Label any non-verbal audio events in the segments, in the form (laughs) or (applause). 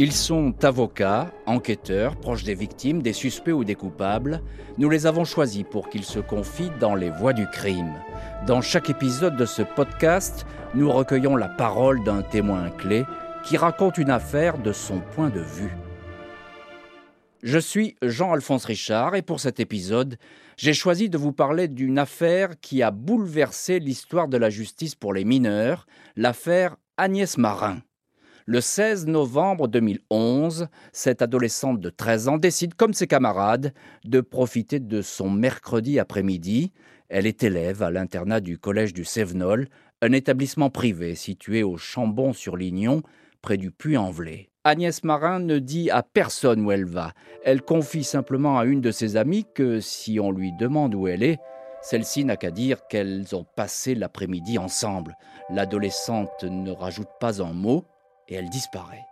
Ils sont avocats, enquêteurs, proches des victimes, des suspects ou des coupables. Nous les avons choisis pour qu'ils se confient dans les voies du crime. Dans chaque épisode de ce podcast, nous recueillons la parole d'un témoin clé qui raconte une affaire de son point de vue. Je suis Jean-Alphonse Richard et pour cet épisode, j'ai choisi de vous parler d'une affaire qui a bouleversé l'histoire de la justice pour les mineurs, l'affaire Agnès Marin. Le 16 novembre 2011, cette adolescente de 13 ans décide, comme ses camarades, de profiter de son mercredi après-midi. Elle est élève à l'internat du collège du Sévenol, un établissement privé situé au Chambon-sur-Lignon, près du Puy-en-Velay. Agnès Marin ne dit à personne où elle va. Elle confie simplement à une de ses amies que si on lui demande où elle est, celle-ci n'a qu'à dire qu'elles ont passé l'après-midi ensemble. L'adolescente ne rajoute pas un mot, et elle disparaît.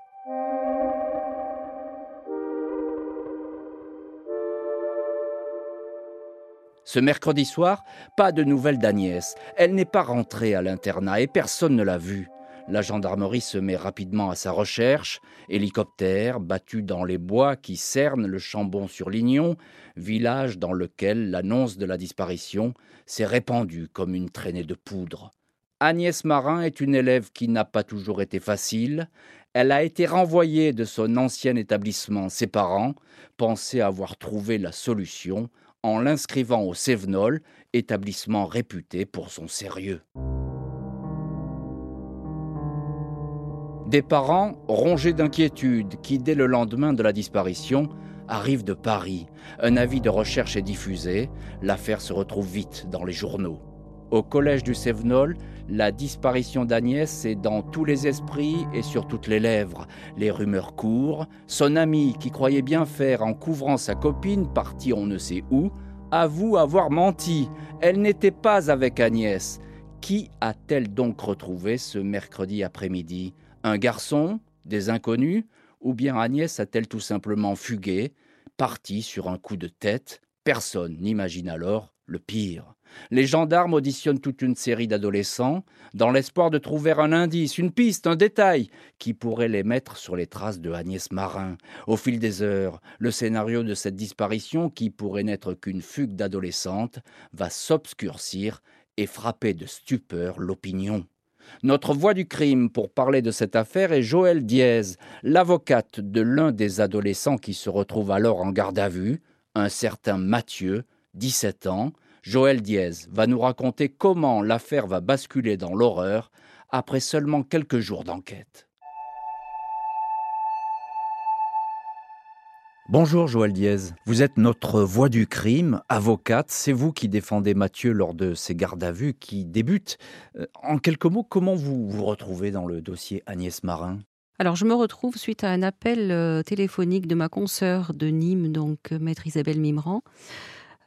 Ce mercredi soir, pas de nouvelles d'Agnès. Elle n'est pas rentrée à l'internat et personne ne l'a vue. La gendarmerie se met rapidement à sa recherche. Hélicoptère battu dans les bois qui cernent le Chambon-sur-Lignon, village dans lequel l'annonce de la disparition s'est répandue comme une traînée de poudre. Agnès Marin est une élève qui n'a pas toujours été facile. Elle a été renvoyée de son ancien établissement. Ses parents pensaient avoir trouvé la solution en l'inscrivant au Sévenol, établissement réputé pour son sérieux. Des parents rongés d'inquiétude qui, dès le lendemain de la disparition, arrivent de Paris. Un avis de recherche est diffusé. L'affaire se retrouve vite dans les journaux. Au collège du Sévenol, la disparition d'Agnès est dans tous les esprits et sur toutes les lèvres. Les rumeurs courent. Son ami, qui croyait bien faire en couvrant sa copine, partie on ne sait où, avoue avoir menti. Elle n'était pas avec Agnès. Qui a-t-elle donc retrouvé ce mercredi après-midi? Un garçon? Des inconnus? Ou bien Agnès a-t-elle tout simplement fugué, partie sur un coup de tête? Personne n'imagine alors le pire. Les gendarmes auditionnent toute une série d'adolescents dans l'espoir de trouver un indice, une piste, un détail qui pourrait les mettre sur les traces de Agnès Marin. Au fil des heures, le scénario de cette disparition, qui pourrait n'être qu'une fugue d'adolescentes, va s'obscurcir et frapper de stupeur l'opinion. Notre voix du crime pour parler de cette affaire est Joël Diez, l'avocate de l'un des adolescents qui se retrouve alors en garde à vue, un certain Mathieu, 17 ans, Joël Diaz va nous raconter comment l'affaire va basculer dans l'horreur après seulement quelques jours d'enquête. Bonjour Joël Diaz, vous êtes notre voix du crime, avocate, c'est vous qui défendez Mathieu lors de ces gardes à vue qui débutent. Euh, en quelques mots, comment vous vous retrouvez dans le dossier Agnès Marin? Alors, je me retrouve suite à un appel euh, téléphonique de ma consoeur de Nîmes, donc euh, maître Isabelle Mimran,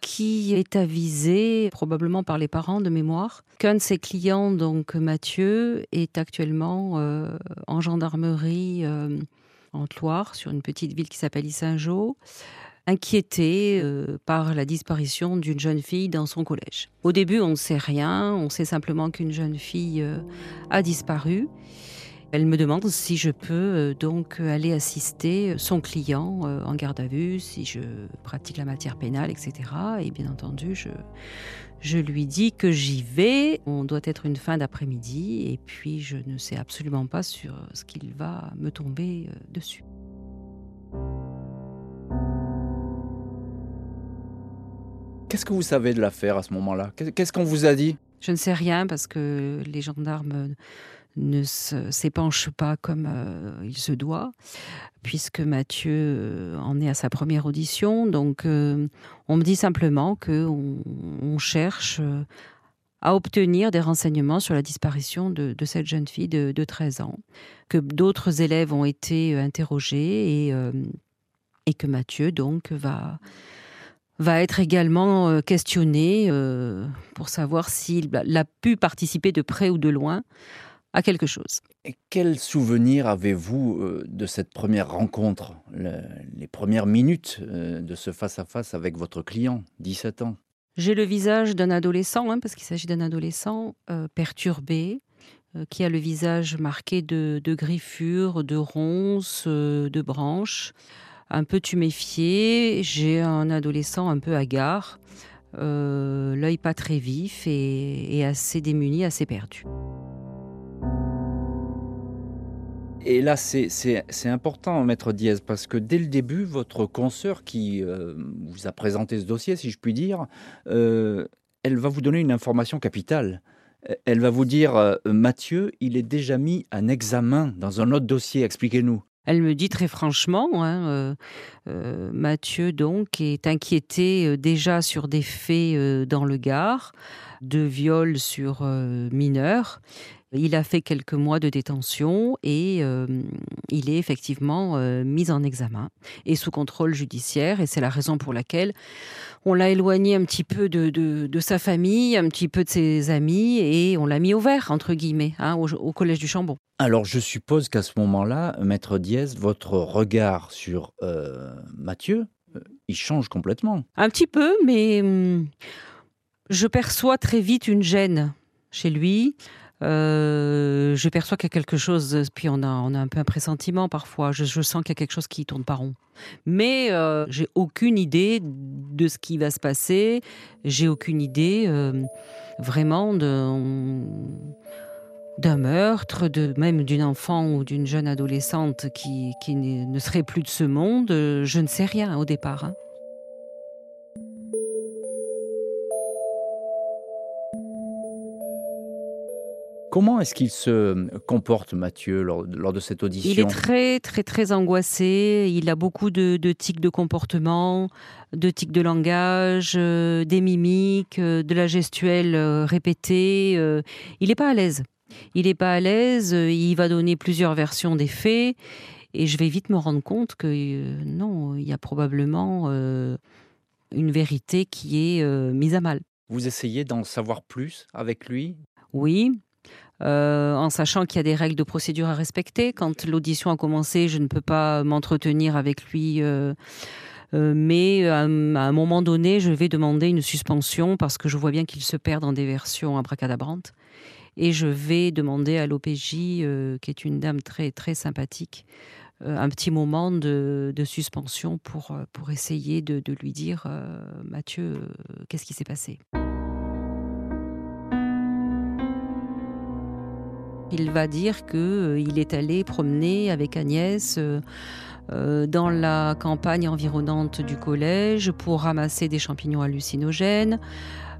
qui est avisé, probablement par les parents de mémoire, qu'un de ses clients, donc Mathieu, est actuellement euh, en gendarmerie euh, en Loire, sur une petite ville qui s'appelle Issingeau, inquiété euh, par la disparition d'une jeune fille dans son collège. Au début, on ne sait rien, on sait simplement qu'une jeune fille a disparu. Elle me demande si je peux euh, donc aller assister son client euh, en garde à vue, si je pratique la matière pénale, etc. Et bien entendu, je, je lui dis que j'y vais. On doit être une fin d'après-midi et puis je ne sais absolument pas sur ce qu'il va me tomber euh, dessus. Qu'est-ce que vous savez de l'affaire à ce moment-là? Qu'est-ce qu'on vous a dit? Je ne sais rien parce que les gendarmes ne s'épanche pas comme euh, il se doit, puisque Mathieu euh, en est à sa première audition. Donc, euh, on me dit simplement qu'on on cherche à obtenir des renseignements sur la disparition de, cette jeune fille de, 13 ans, que d'autres élèves ont été interrogés et, que Mathieu donc va va être également questionné pour savoir s'il a pu participer de près ou de loin à quelque chose. Et quel souvenir avez-vous euh, de cette première rencontre, les premières minutes euh, de ce face-à-face avec votre client, 17 ans? J'ai le visage d'un adolescent, hein, parce qu'il s'agit d'un adolescent euh, perturbé, qui a le visage marqué de, griffures, de ronces, de branches, un peu tuméfié. J'ai un adolescent un peu hagard, l'œil pas très vif et assez démuni, assez perdu. Et là, c'est important, Maître Diaz, parce que dès le début, votre consoeur qui euh, vous a présenté ce dossier, si je puis dire, euh, elle va vous donner une information capitale. Elle va vous dire, euh, Mathieu, il est déjà mis en examen dans un autre dossier, expliquez-nous. Elle me dit très franchement, hein, Mathieu donc est inquiété déjà sur des faits dans le Gard, de viol sur mineurs il a fait quelques mois de détention et euh, il est effectivement euh, mis en examen et sous contrôle judiciaire. Et c'est la raison pour laquelle on l'a éloigné un petit peu de, sa famille, un petit peu de ses amis et on l'a mis au vert, entre guillemets, hein, au, Collège du Chambon. Alors je suppose qu'à ce moment-là, Maître Diaz, votre regard sur euh, Mathieu, il change complètement. Un petit peu, mais hum, je perçois très vite une gêne chez lui. Euh, je perçois qu'il y a quelque chose, puis on a, un peu un pressentiment parfois. Je, sens qu'il y a quelque chose qui tourne pas rond. Mais euh, j'ai aucune idée de ce qui va se passer. J'ai aucune idée euh, vraiment d'un meurtre, de même d'une enfant ou d'une jeune adolescente qui, qui ne serait plus de ce monde. Je ne sais rien au départ. Hein. Comment est-ce qu'il se comporte, Mathieu, lors, de cette audition Il est très, très, très angoissé. Il a beaucoup de, tics de comportement, de tics de langage, euh, des mimiques, euh, de la gestuelle euh, répétée. il n'est pas à l'aise. Il n'est pas à l'aise. Il va donner plusieurs versions des faits. Et je vais vite me rendre compte que non, il y a probablement une vérité qui est mise à mal. Vous essayez d'en savoir plus avec lui? Oui, euh, en sachant qu'il y a des règles de procédure à respecter. Quand l'audition a commencé, je ne peux pas m'entretenir avec lui. Euh, euh, mais à, un moment donné, je vais demander une suspension parce que je vois bien qu'il se perd dans des versions abracadabrantes. Et je vais demander à l'OPJ, qui est une dame très, très sympathique, un petit moment de, suspension pour, pour essayer de, de lui dire Mathieu, qu'est-ce qui s'est passé? Il va dire qu'il euh, est allé promener avec Agnès euh, euh, dans la campagne environnante du collège pour ramasser des champignons hallucinogènes.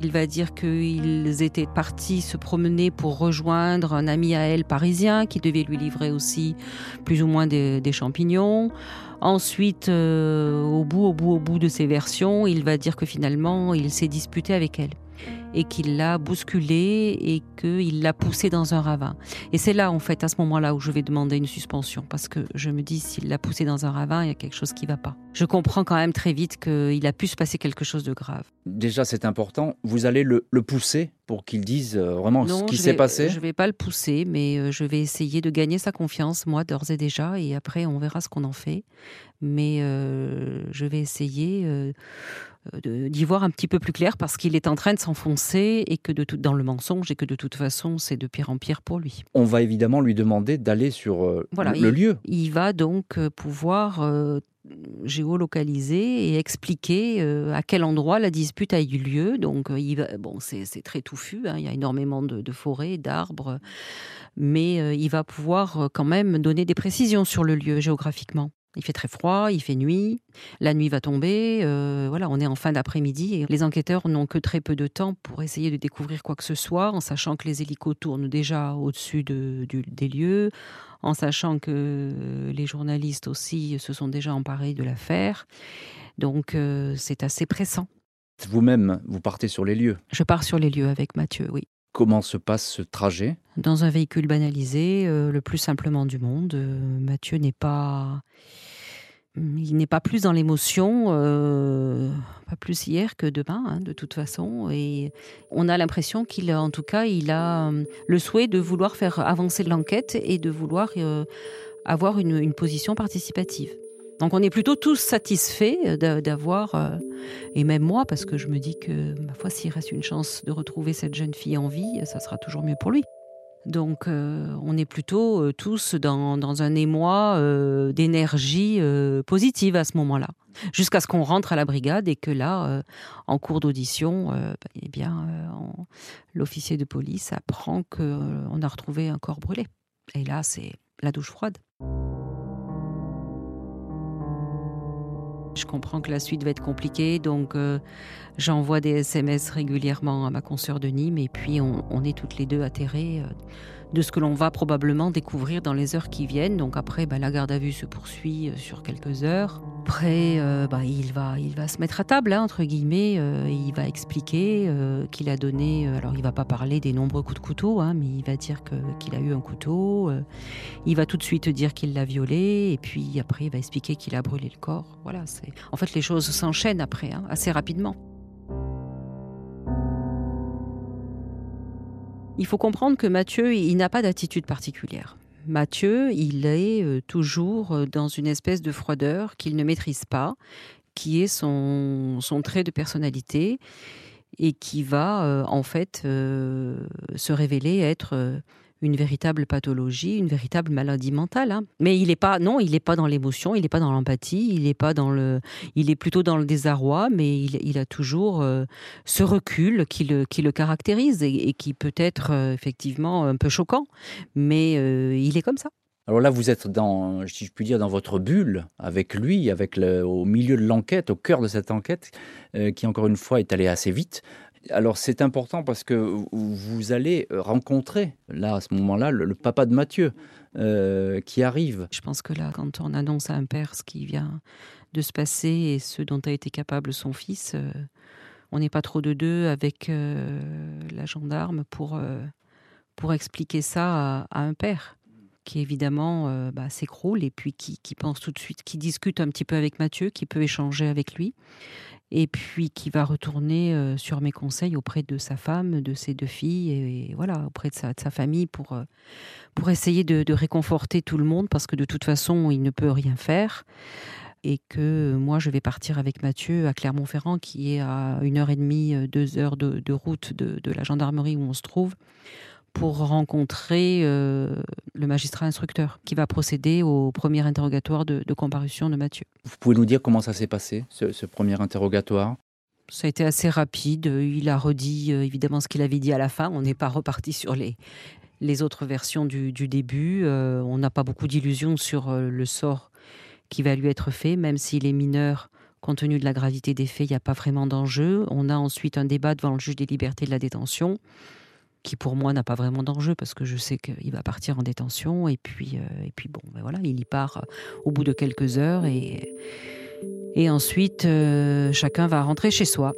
Il va dire qu'ils étaient partis se promener pour rejoindre un ami à elle parisien qui devait lui livrer aussi plus ou moins des, champignons. Ensuite, au bout, au bout, au bout de ces versions, il va dire que finalement, il s'est disputé avec elle et qu'il l'a bousculé et qu'il l'a poussé dans un ravin. Et c'est là, en fait, à ce moment-là, où je vais demander une suspension, parce que je me dis, s'il l'a poussé dans un ravin, il y a quelque chose qui ne va pas. Je comprends quand même très vite qu'il a pu se passer quelque chose de grave. Déjà, c'est important. Vous allez le, pousser pour qu'il dise euh, vraiment ce qui s'est passé? Je ne vais pas le pousser, mais euh, je vais essayer de gagner sa confiance, moi, d'ores et déjà, et après, on verra ce qu'on en fait. Mais euh, je vais essayer euh, d'y voir un petit peu plus clair parce qu'il est en train de s'enfoncer et que de tout, dans le mensonge et que de toute façon c'est de pire en pire pour lui. On va évidemment lui demander d'aller sur euh, le lieu. Il va donc euh, pouvoir géolocaliser et expliquer à quel endroit la dispute a eu lieu. Donc, il va, bon, c'est très touffu, hein, il y a énormément de, de forêts, d'arbres, mais il va pouvoir quand même donner des précisions sur le lieu géographiquement. Il fait très froid, il fait nuit, la nuit va tomber, euh, voilà, on est en fin d'après-midi et les enquêteurs n'ont que très peu de temps pour essayer de découvrir quoi que ce soit, en sachant que les hélicos tournent déjà au-dessus des lieux, en sachant que les journalistes aussi se sont déjà emparés de l'affaire. Donc euh, c'est assez pressant. Vous-même, vous partez sur les lieux Je pars sur les lieux avec Mathieu, oui. Comment se passe ce trajet? Dans un véhicule banalisé, euh, le plus simplement du monde. Mathieu n'est pas il n'est pas plus dans l'émotion, euh, pas plus hier que demain, hein, de toute façon. Et on a l'impression qu'il, en tout cas, il a euh, le souhait de vouloir faire avancer l'enquête et de vouloir euh, avoir une, position participative. Donc on est plutôt tous satisfaits d'avoir, et même moi, parce que je me dis que, ma foi, s'il reste une chance de retrouver cette jeune fille en vie, ça sera toujours mieux pour lui. Donc on est plutôt tous dans, un émoi d'énergie positive à ce moment-là. Jusqu'à ce qu'on rentre à la brigade et que là, en cours d'audition, eh bien, l'officier de police apprend qu'on a retrouvé un corps brûlé. Et là, c'est la douche froide. Je comprends que la suite va être compliquée, donc euh, j'envoie des SMS régulièrement à ma consoeur de Nîmes et puis on, est toutes les deux atterrées. Euh, de ce que l'on va probablement découvrir dans les heures qui viennent. Donc après, bah, la garde à vue se poursuit euh, sur quelques heures. Après, euh, bah, il, va, il va se mettre à table, hein, entre guillemets, euh, et il va expliquer qu'il a donné, alors il va pas parler des nombreux coups de couteau, hein, mais il va dire qu'il a eu un couteau, il va tout de suite dire qu'il l'a violé, et puis après il va expliquer qu'il a brûlé le corps. Voilà, en fait les choses s'enchaînent après, hein, assez rapidement. Il faut comprendre que Mathieu, il n'a pas d'attitude particulière. Mathieu, il est euh, toujours euh, dans une espèce de froideur qu'il ne maîtrise pas, qui est son, trait de personnalité et qui va euh, en fait se révéler être une véritable pathologie, une véritable maladie mentale. Hein. Mais il n'est pas, non, il n'est pas dans l'émotion, il n'est pas dans l'empathie, il est pas dans le, il est plutôt dans le désarroi, mais il, a toujours euh, ce recul qui le, qui le caractérise et, qui peut être euh, effectivement un peu choquant, mais euh, il est comme ça. Alors là, vous êtes dans, si je puis dire, dans votre bulle avec lui, avec le, au milieu de l'enquête, au cœur de cette enquête, qui encore une fois est allée assez vite. Alors c'est important parce que vous allez rencontrer, là, à ce moment-là, le, papa de Mathieu euh, qui arrive. Je pense que là, quand on annonce à un père ce qui vient de se passer et ce dont a été capable son fils, euh, on n'est pas trop de deux avec euh, la gendarme pour, pour expliquer ça à, un père qui évidemment bah, s'écroule et puis qui pense tout de suite, qui discute un petit peu avec Mathieu, qui peut échanger avec lui et puis qui va retourner euh, sur mes conseils auprès de sa femme, de ses deux filles, et, voilà, auprès de sa, famille pour, euh, pour essayer de, réconforter tout le monde, parce que de toute façon, il ne peut rien faire. Et que moi, je vais partir avec Mathieu à Clermont-Ferrand, qui est à une heure et demie, euh, deux heures de, route de la gendarmerie où on se trouve, pour rencontrer euh, le magistrat instructeur qui va procéder au premier interrogatoire de, comparution de Mathieu. Vous pouvez nous dire comment ça s'est passé, ce, premier interrogatoire? Ça a été assez rapide. Il a redit euh, évidemment ce qu'il avait dit à la fin. On n'est pas reparti sur les, les autres versions du, début. Euh, on n'a pas beaucoup d'illusions sur le sort qui va lui être fait, même s'il est mineur. Compte tenu de la gravité des faits, il n'y a pas vraiment d'enjeu. On a ensuite un débat devant le juge des libertés de la détention qui pour moi n'a pas vraiment d'enjeu parce que je sais qu'il va partir en détention et puis euh, et puis bon ben voilà il y part euh, au bout de quelques heures et et ensuite euh, chacun va rentrer chez soi.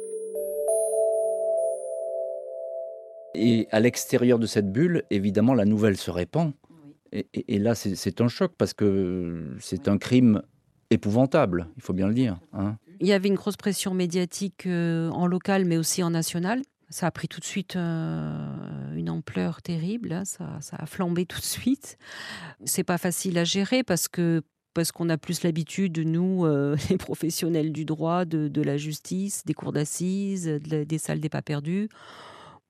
Et à l'extérieur de cette bulle, évidemment, la nouvelle se répand. Et, là, c'est un choc parce que c'est un crime épouvantable, il faut bien le dire. Hein. Il y avait une grosse pression médiatique en local, mais aussi en national ça a pris tout de suite euh, une ampleur terrible. Hein, ça, a flambé tout de suite. C'est pas facile à gérer parce que parce qu'on a plus l'habitude, nous, euh, (laughs) les professionnels du droit, de, la justice, des cours d'assises, des salles des pas perdus.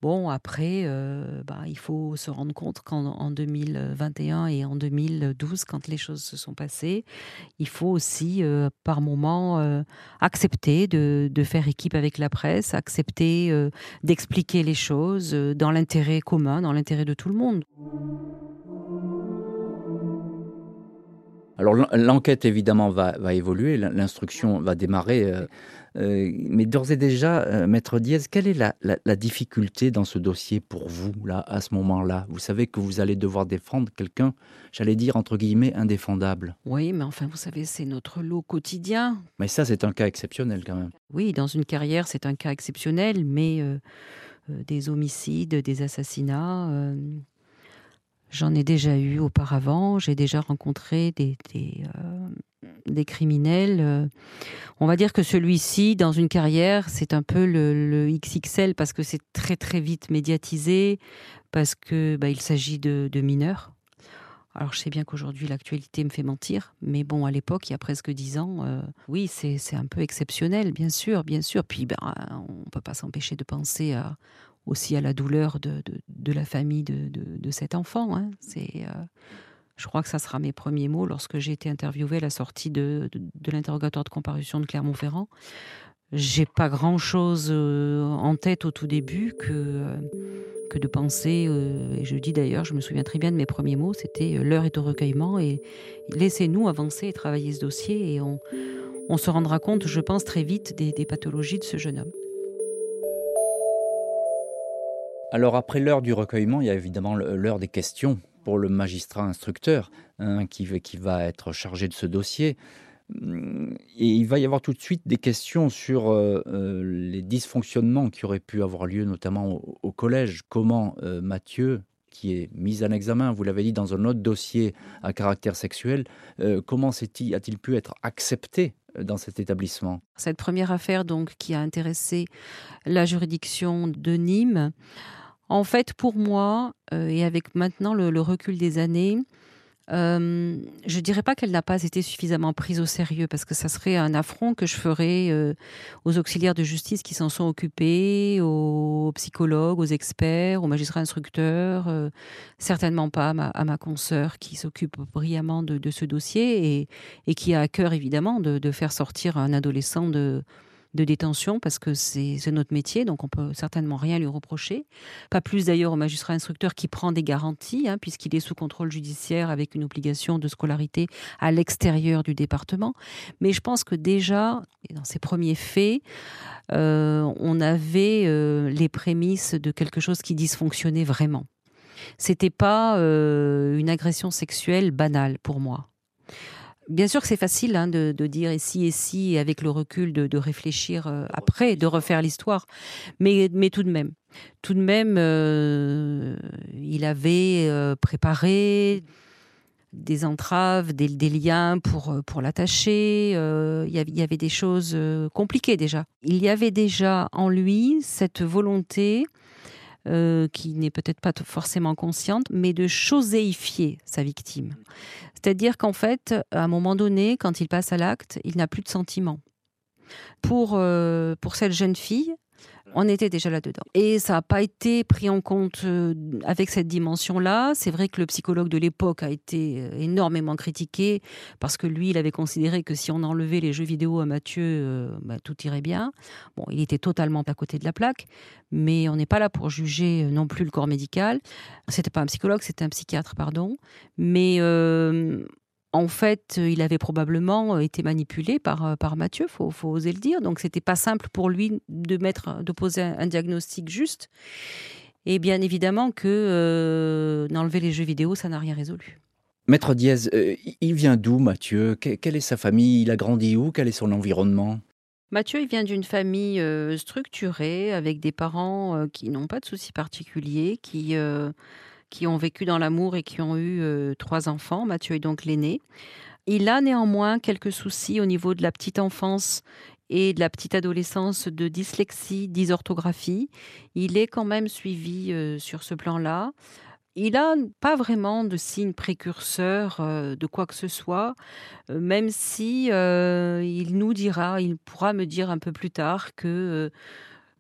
Bon, après, euh, bah, il faut se rendre compte qu'en 2021 et en 2012, quand les choses se sont passées, il faut aussi, euh, par moment, euh, accepter de, faire équipe avec la presse, accepter d'expliquer les choses dans l'intérêt commun, dans l'intérêt de tout le monde. Alors l'enquête évidemment va, évoluer, l'instruction va démarrer mais d'ores et déjà, euh, Maître Diaz, quelle est la, difficulté dans ce dossier pour vous, là, à ce moment-là? Vous savez que vous allez devoir défendre quelqu'un, j'allais dire, entre guillemets, indéfendable. Oui, mais enfin, vous savez, c'est notre lot quotidien. Mais ça, c'est un cas exceptionnel quand même. Oui, dans une carrière, c'est un cas exceptionnel, mais euh, des homicides, des assassinats... J'en ai déjà eu auparavant, j'ai déjà rencontré des, des criminels. Euh, on va dire que celui-ci, dans une carrière, c'est un peu le, XXL parce que c'est très très vite médiatisé, parce que bah, il s'agit de, mineurs. Alors je sais bien qu'aujourd'hui l'actualité me fait mentir, mais bon, à l'époque, il y a presque dix ans, euh, oui, c'est un peu exceptionnel, bien sûr, bien sûr. Puis ben, on ne peut pas s'empêcher de penser aussi à la douleur de, la famille de, cet enfant. Hein. C'est, je crois que ça sera mes premiers mots lorsque j'ai été interviewée à la sortie de, l'interrogatoire de comparution de Clermont-Ferrand. J'ai pas grand chose en tête au tout début que que de penser, euh, et je dis d'ailleurs, je me souviens très bien de mes premiers mots, c'était euh, l'heure est au recueillement et laissez-nous avancer et travailler ce dossier et on, se rendra compte, je pense, très vite des, pathologies de ce jeune homme. Alors après l'heure du recueillement, il y a évidemment l'heure des questions pour le magistrat instructeur hein, qui, va être chargé de ce dossier. Et il va y avoir tout de suite des questions sur euh, euh, les dysfonctionnements qui auraient pu avoir lieu, notamment au, collège. Comment euh, Mathieu, qui est mis en examen, vous l'avez dit, dans un autre dossier à caractère sexuel, comment a-t-il pu être accepté dans cet établissement? Cette première affaire donc qui a intéressé la juridiction de Nîmes, en fait pour moi, et avec maintenant le recul des années, euh, je dirais pas qu'elle n'a pas été suffisamment prise au sérieux parce que ça serait un affront que je ferais euh, aux auxiliaires de justice qui s'en sont occupés, aux psychologues, aux experts, aux magistrats instructeurs, euh, certainement pas à ma, à consoeur qui s'occupe brillamment de, ce dossier et, qui a à cœur évidemment de faire sortir un adolescent de, de détention parce que c'est notre métier, donc on peut certainement rien lui reprocher. Pas plus d'ailleurs au magistrat instructeur qui prend des garanties, hein, puisqu'il est sous contrôle judiciaire avec une obligation de scolarité à l'extérieur du département. Mais je pense que déjà, dans ses premiers faits, euh, on avait euh, les prémices de quelque chose qui dysfonctionnait vraiment. C'était pas euh, une agression sexuelle banale pour moi. Bien sûr que c'est facile hein, de, dire et si et si, et avec le recul de, réfléchir euh, après, de refaire l'histoire. Mais, mais tout de même, tout de même, euh, il avait euh, préparé des entraves, des, liens pour, pour l'attacher. il, y avait des choses compliquées déjà. Il y avait déjà en lui cette volonté euh, qui n'est peut-être pas forcément consciente, mais de choséifier sa victime. C'est-à-dire qu'en fait, à un moment donné, quand il passe à l'acte, il n'a plus de sentiments. Pour, euh, pour cette jeune fille, on était déjà là-dedans. Et ça n'a pas été pris en compte euh, avec cette dimension-là. C'est vrai que le psychologue de l'époque a été euh, énormément critiqué parce que lui, il avait considéré que si on enlevait les jeux vidéo à Mathieu, euh, bah, tout irait bien. Bon, il était totalement à côté de la plaque, mais on n'est pas là pour juger non plus le corps médical. C'était pas un psychologue, c'était un psychiatre, pardon. Mais en fait, il avait probablement été manipulé par, par Mathieu, faut, faut oser le dire. Donc, c'était pas simple pour lui de mettre, de poser un, diagnostic juste. Et bien évidemment que euh, d'enlever les jeux vidéo, ça n'a rien résolu. Maître Diaz, euh, il vient d'où, Mathieu? Quelle est sa famille? Il a grandi où? Quel est son environnement? Mathieu, il vient d'une famille euh, structurée, avec des parents qui n'ont pas de soucis particuliers, qui qui ont vécu dans l'amour et qui ont eu euh, trois enfants. Mathieu est donc l'aîné. Il a néanmoins quelques soucis au niveau de la petite enfance et de la petite adolescence de dyslexie, dysorthographie. Il est quand même suivi euh, sur ce plan-là. Il n'a pas vraiment de signes précurseurs euh, de quoi que ce soit, même si il nous dira, il pourra me dire un peu plus tard que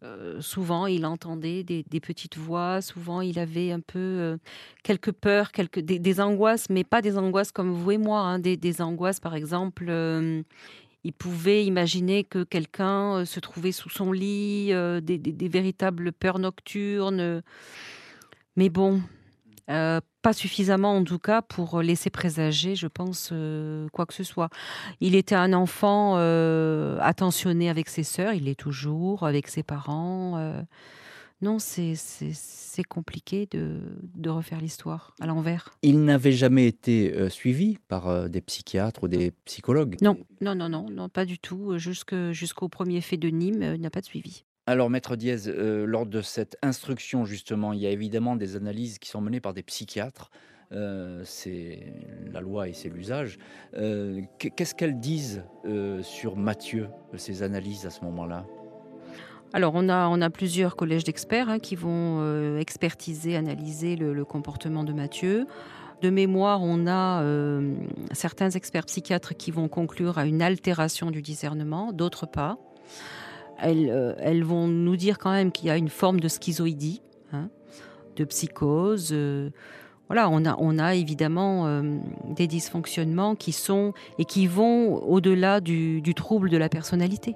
euh, souvent, il entendait des, petites voix. Souvent, il avait un peu euh, quelques peurs, quelques des, angoisses, mais pas des angoisses comme vous et moi. Hein. des, angoisses, par exemple, euh, il pouvait imaginer que quelqu'un se trouvait sous son lit, des, véritables peurs nocturnes. Mais bon, euh, pas suffisamment en tout cas pour laisser présager, je pense, euh, quoi que ce soit. Il était un enfant euh, attentionné avec ses sœurs, il l'est toujours, avec ses parents. non, c'est compliqué de, de refaire l'histoire à l'envers. Il n'avait jamais été suivi par des psychiatres ou des psychologues Non, non, non, non, non pas du tout. Jusqu'au premier fait de Nîmes, il n'a pas de suivi. Alors, Maître Diaz, euh, lors de cette instruction, justement, il y a évidemment des analyses qui sont menées par des psychiatres. Euh, c'est la loi et c'est l'usage. Euh, qu'est-ce qu'elles disent sur Mathieu, ces analyses à ce moment-là? Alors, on a, on a plusieurs collèges d'experts hein, qui vont expertiser, analyser le, comportement de Mathieu. De mémoire, on a certains experts psychiatres qui vont conclure à une altération du discernement, d'autres pas. Elles, elles, vont nous dire quand même qu'il y a une forme de schizoïdie, hein, de psychose. voilà, on a, évidemment des dysfonctionnements qui sont et qui vont au-delà du, trouble de la personnalité.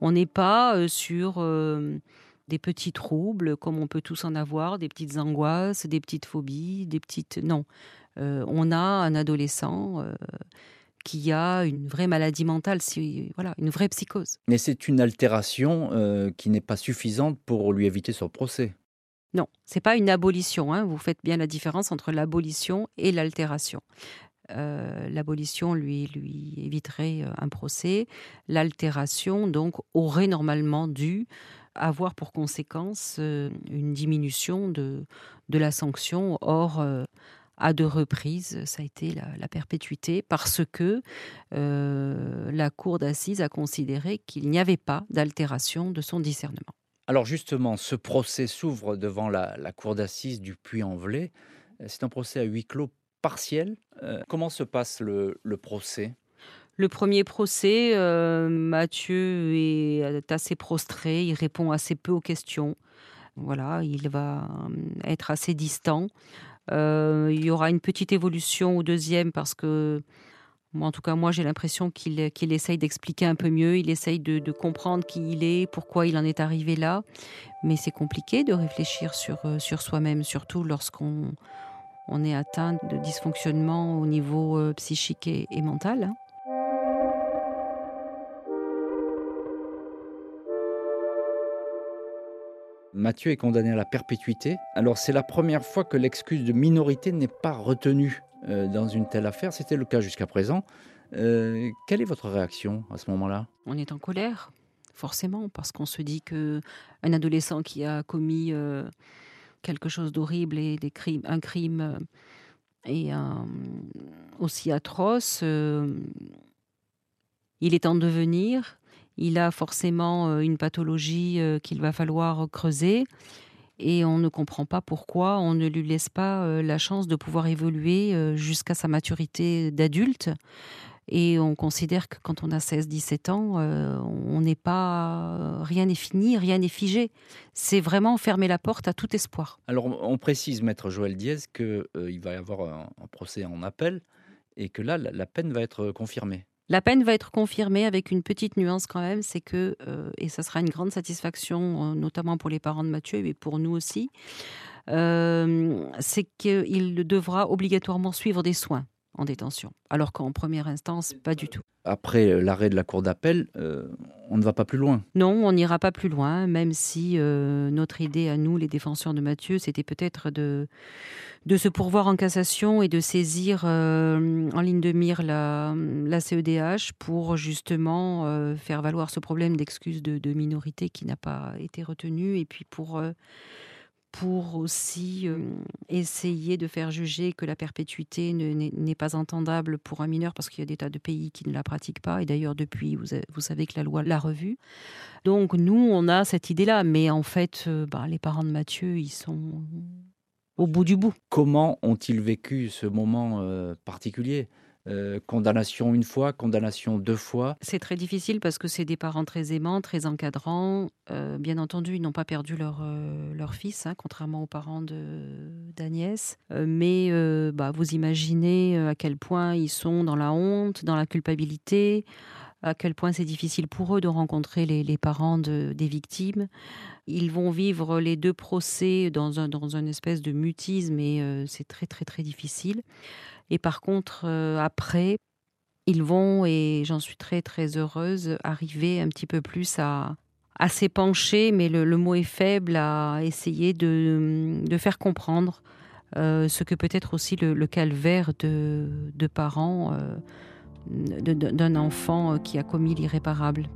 On n'est pas sur des petits troubles, comme on peut tous en avoir, des petites angoisses, des petites phobies, des petites... Non, euh, on a un adolescent euh, qui a une vraie maladie mentale, si, voilà, une vraie psychose. Mais c'est une altération euh, qui n'est pas suffisante pour lui éviter son procès. Non, c'est pas une abolition. Hein. Vous faites bien la différence entre l'abolition et l'altération. l'abolition lui, lui éviterait un procès. L'altération, donc, aurait normalement dû avoir pour conséquence euh, une diminution de, de la sanction. Or, euh, à deux reprises, ça a été la, perpétuité parce que euh, la Cour d'assises a considéré qu'il n'y avait pas d'altération de son discernement. Alors justement, ce procès s'ouvre devant la, Cour d'assises du Puy-en-Velay. C'est un procès à huis clos partiel. comment se passe le, le procès? Le premier procès, euh, Mathieu est assez prostré, il répond assez peu aux questions. Voilà, il va euh, être assez distant. Euh, il y aura une petite évolution au deuxième parce que, en tout cas, moi j'ai l'impression qu'il qu'il essaye d'expliquer un peu mieux, il essaye de, comprendre qui il est, pourquoi il en est arrivé là. Mais c'est compliqué de réfléchir sur, sur soi-même, surtout lorsqu'on on est atteint de dysfonctionnement au niveau psychique et, mental. Mathieu est condamné à la perpétuité. Alors c'est la première fois que l'excuse de minorité n'est pas retenue euh, dans une telle affaire. C'était le cas jusqu'à présent. Euh, quelle est votre réaction à ce moment-là? On est en colère, forcément, parce qu'on se dit que un adolescent qui a commis euh, quelque chose d'horrible et des crimes, un crime et aussi atroce, il est en devenir il a forcément euh, une pathologie euh, qu'il va falloir creuser et on ne comprend pas pourquoi on ne lui laisse pas euh, la chance de pouvoir évoluer jusqu'à sa maturité d'adulte. Et on considère que quand on a 16-17 ans, on n'est pas. Rien n'est fini, rien n'est figé. C'est vraiment fermer la porte à tout espoir. Alors, on précise, maître Joël Diaz, qu'il va y avoir un, procès en appel et que là, la peine va être confirmée. La peine va être confirmée avec une petite nuance quand même, c'est que, euh, et ça sera une grande satisfaction, euh, notamment pour les parents de Mathieu et pour nous aussi, euh, c'est qu'il devra obligatoirement suivre des soins en détention, alors qu'en première instance, pas du tout. Après euh, l'arrêt de la Cour d'appel, euh, on ne va pas plus loin. Non, on n'ira pas plus loin, même si euh, notre idée à nous, les défenseurs de Mathieu, c'était peut-être de, de se pourvoir en cassation et de saisir en ligne de mire la, la CEDH pour justement faire valoir ce problème d'excuse de, de, minorité qui n'a pas été retenu et puis pour pour aussi euh, essayer de faire juger que la perpétuité n'est pas entendable pour un mineur parce qu'il y a des tas de pays qui ne la pratiquent pas. Et d'ailleurs, depuis, vous, savez que la loi l'a revue. Donc, nous, on a cette idée-là. Mais en fait, euh, bah, les parents de Mathieu, ils sont au bout du bout. Comment ont-ils vécu ce moment euh, particulier? Euh, condamnation une fois, condamnation deux fois. C'est très difficile parce que c'est des parents très aimants, très encadrants. Euh, bien entendu, ils n'ont pas perdu leur, euh, leur fils, hein, contrairement aux parents d'Agnès. mais bah, vous imaginez à quel point ils sont dans la honte, dans la culpabilité, à quel point c'est difficile pour eux de rencontrer les, parents des victimes. Ils vont vivre les deux procès dans un, dans une espèce de mutisme et c'est très très très difficile. Et par contre, euh, après, ils vont, et j'en suis très très heureuse, arriver un petit peu plus à, à s'épancher, mais le, mot est faible, à essayer de, de faire comprendre euh, ce que peut être aussi le, calvaire de, de parents euh, d'un enfant qui a commis l'irréparable.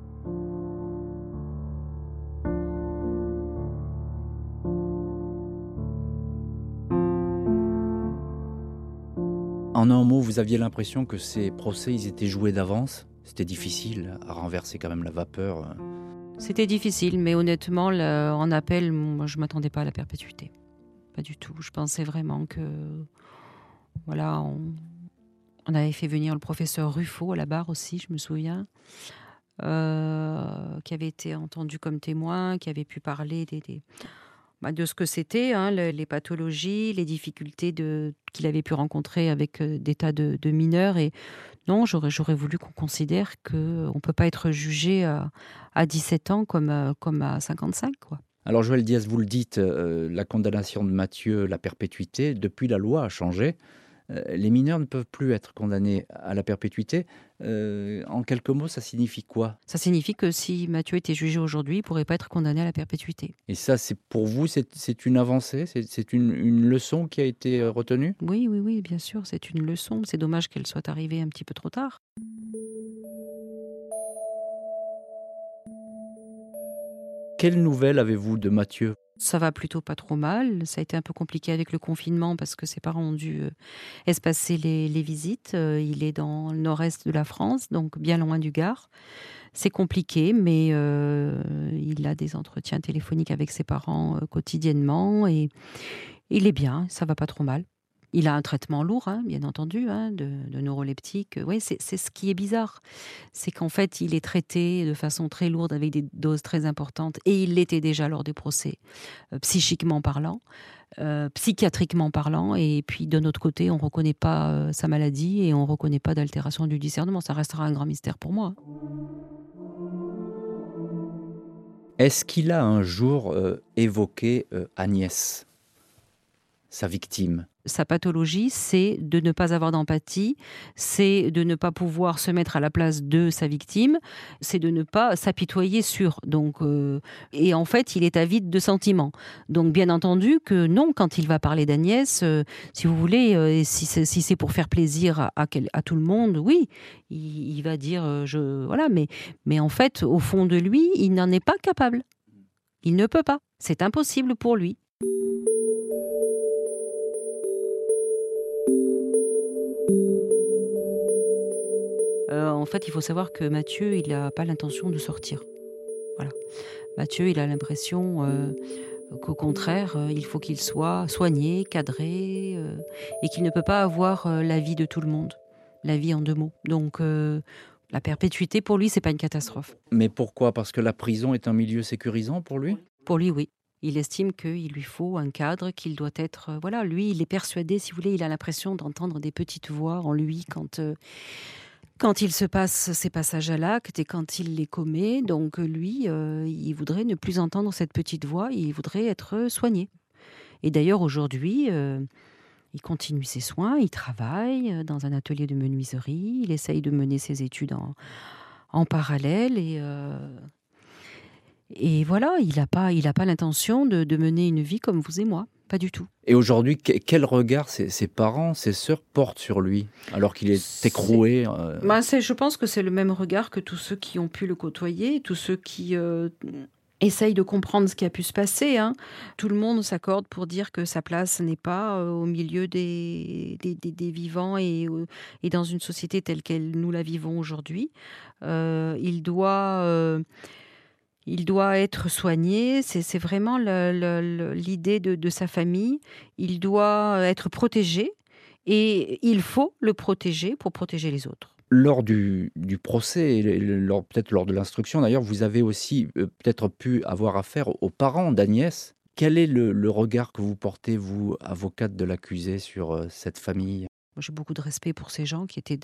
En un mot, vous aviez l'impression que ces procès, ils étaient joués d'avance? C'était difficile à renverser quand même la vapeur euh. C'était difficile, mais honnêtement, en appel, moi, je m'attendais pas à la perpétuité. Pas du tout. Je pensais vraiment que, voilà, on, avait fait venir le professeur Ruffo à la barre aussi, je me souviens. qui avait été entendu comme témoin, qui avait pu parler bah, de ce que c'était, hein, les pathologies, les difficultés qu'il avait pu rencontrer avec des tas de, mineurs. Et non, j'aurais voulu qu'on considère qu'on ne peut pas être jugé à, à 17 ans comme, à 55. Quoi. Alors Joël Diaz, vous le dites, la condamnation de Mathieu, la perpétuité, depuis la loi a changé. Euh, les mineurs ne peuvent plus être condamnés à la perpétuité. Euh, en quelques mots, ça signifie quoi? Ça signifie que si Mathieu était jugé aujourd'hui, il ne pourrait pas être condamné à la perpétuité. Et ça, c'est pour vous, c'est une avancée? C'est une, une, leçon qui a été euh, retenue? Oui, oui, oui, bien sûr, c'est une leçon. C'est dommage qu'elle soit arrivée un petit peu trop tard. Quelle nouvelle avez-vous de Mathieu? Ça va plutôt pas trop mal. Ça a été un peu compliqué avec le confinement parce que ses parents ont dû euh, espacer les, visites. Euh, il est dans le nord-est de la France, donc bien loin du Gard. C'est compliqué, mais euh, il a des entretiens téléphoniques avec ses parents quotidiennement et il est bien, ça va pas trop mal. Il a un traitement lourd, hein, bien entendu, hein, de, neuroleptique. Oui, c'est ce qui est bizarre. C'est qu'en fait, il est traité de façon très lourde, avec des doses très importantes, et il l'était déjà lors des procès, euh, psychiquement parlant. Euh, psychiatriquement parlant, et puis de notre côté, on ne reconnaît pas euh, sa maladie et on ne reconnaît pas d'altération du discernement. Ça restera un grand mystère pour moi. Est-ce qu'il a un jour évoqué Agnès, sa victime? Sa pathologie, c'est de ne pas avoir d'empathie, c'est de ne pas pouvoir se mettre à la place de sa victime, c'est de ne pas s'apitoyer sur. Donc, euh, et en fait, il est avide de sentiments. Donc, bien entendu que non, quand il va parler d'Agnès, euh, si vous voulez, euh, si c'est pour faire plaisir à, tout le monde, oui, il, il va dire, je, voilà, mais, mais en fait, au fond de lui, il n'en est pas capable. Il ne peut pas. C'est impossible pour lui. En fait, il faut savoir que Mathieu, il n'a pas l'intention de sortir. Voilà. Mathieu, il a l'impression euh, qu'au contraire, euh, il faut qu'il soit soigné, cadré, et qu'il ne peut pas avoir la vie de tout le monde, la vie en deux mots. Donc, la perpétuité, pour lui, c'est pas une catastrophe. Mais pourquoi? Parce que la prison est un milieu sécurisant pour lui? Pour lui, oui. Il estime qu'il lui faut un cadre, qu'il doit être. voilà, lui, il est persuadé, si vous voulez, il a l'impression d'entendre des petites voix en lui quand quand il se passe ces passages à l'acte et quand il les commet. Donc lui, euh, il voudrait ne plus entendre cette petite voix, il voudrait être soigné. Et d'ailleurs aujourd'hui, euh, il continue ses soins, il travaille dans un atelier de menuiserie, il essaye de mener ses études en, parallèle et, euh, et voilà, il n'a pas, pas l'intention de mener une vie comme vous et moi pas du tout. Et aujourd'hui, quel regard ses, parents, ses sœurs portent sur lui alors qu'il est, écroué euh? Bah, Je pense que c'est le même regard que tous ceux qui ont pu le côtoyer, tous ceux qui euh, essayent de comprendre ce qui a pu se passer. Hein. Tout le monde s'accorde pour dire que sa place n'est pas euh, au milieu des, des, vivants et, et, dans une société telle qu'elle nous la vivons aujourd'hui. il doit il doit être soigné, c'est vraiment l'idée de, sa famille. Il doit être protégé et il faut le protéger pour protéger les autres. Lors du, procès, peut-être lors de l'instruction d'ailleurs, vous avez aussi euh, peut-être pu avoir affaire aux parents d'Agnès. Quel est le, regard que vous portez, vous, avocate de l'accusé, sur euh, cette famille? J'ai beaucoup de respect pour ces gens qui étaient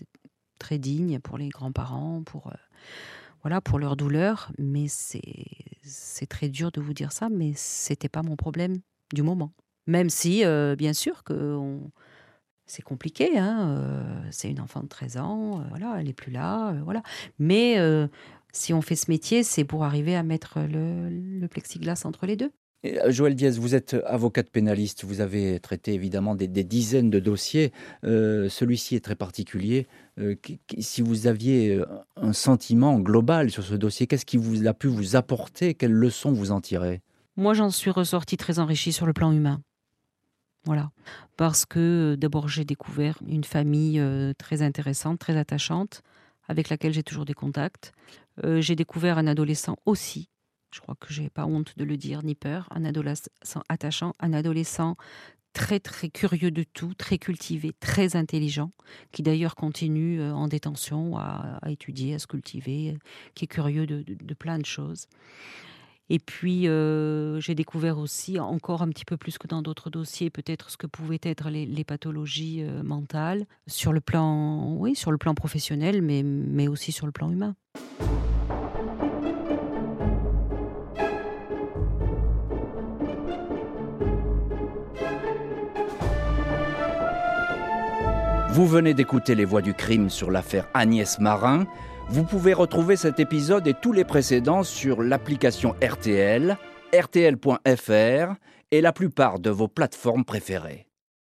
très dignes, pour les grands-parents, pour... Euh, voilà, pour leur douleur. Mais c'est très dur de vous dire ça, mais c'était pas mon problème du moment. Même si, euh, bien sûr, que c'est compliqué. Hein, euh, c'est une enfant de 13 ans, euh, voilà, elle est plus là, voilà. Mais si on fait ce métier, c'est pour arriver à mettre le plexiglas entre les deux. Joël Diaz, vous êtes avocate pénaliste, vous avez traité évidemment des, dizaines de dossiers. Celui-ci est très particulier. Euh, si vous aviez un sentiment global sur ce dossier, qu'est-ce qui vous a pu vous apporter? Quelles leçons vous en tirez? Moi, j'en suis ressortie très enrichie sur le plan humain. Voilà. Parce que d'abord, j'ai découvert une famille très intéressante, très attachante, avec laquelle j'ai toujours des contacts. j'ai découvert un adolescent aussi je crois que j'ai pas honte de le dire, ni peur, un adolescent attachant, un adolescent très très curieux de tout, très cultivé, très intelligent, qui d'ailleurs continue euh, en détention à, étudier, à se cultiver, euh, qui est curieux de, plein de choses. Et puis, euh, j'ai découvert aussi, encore un petit peu plus que dans d'autres dossiers, peut-être ce que pouvaient être les, pathologies mentales, sur le plan, oui, sur le plan professionnel, mais, mais aussi sur le plan humain. Vous venez d'écouter Les Voix du crime sur l'affaire Agnès Marin. Vous pouvez retrouver cet épisode et tous les précédents sur l'application RTL, rtl.fr et la plupart de vos plateformes préférées.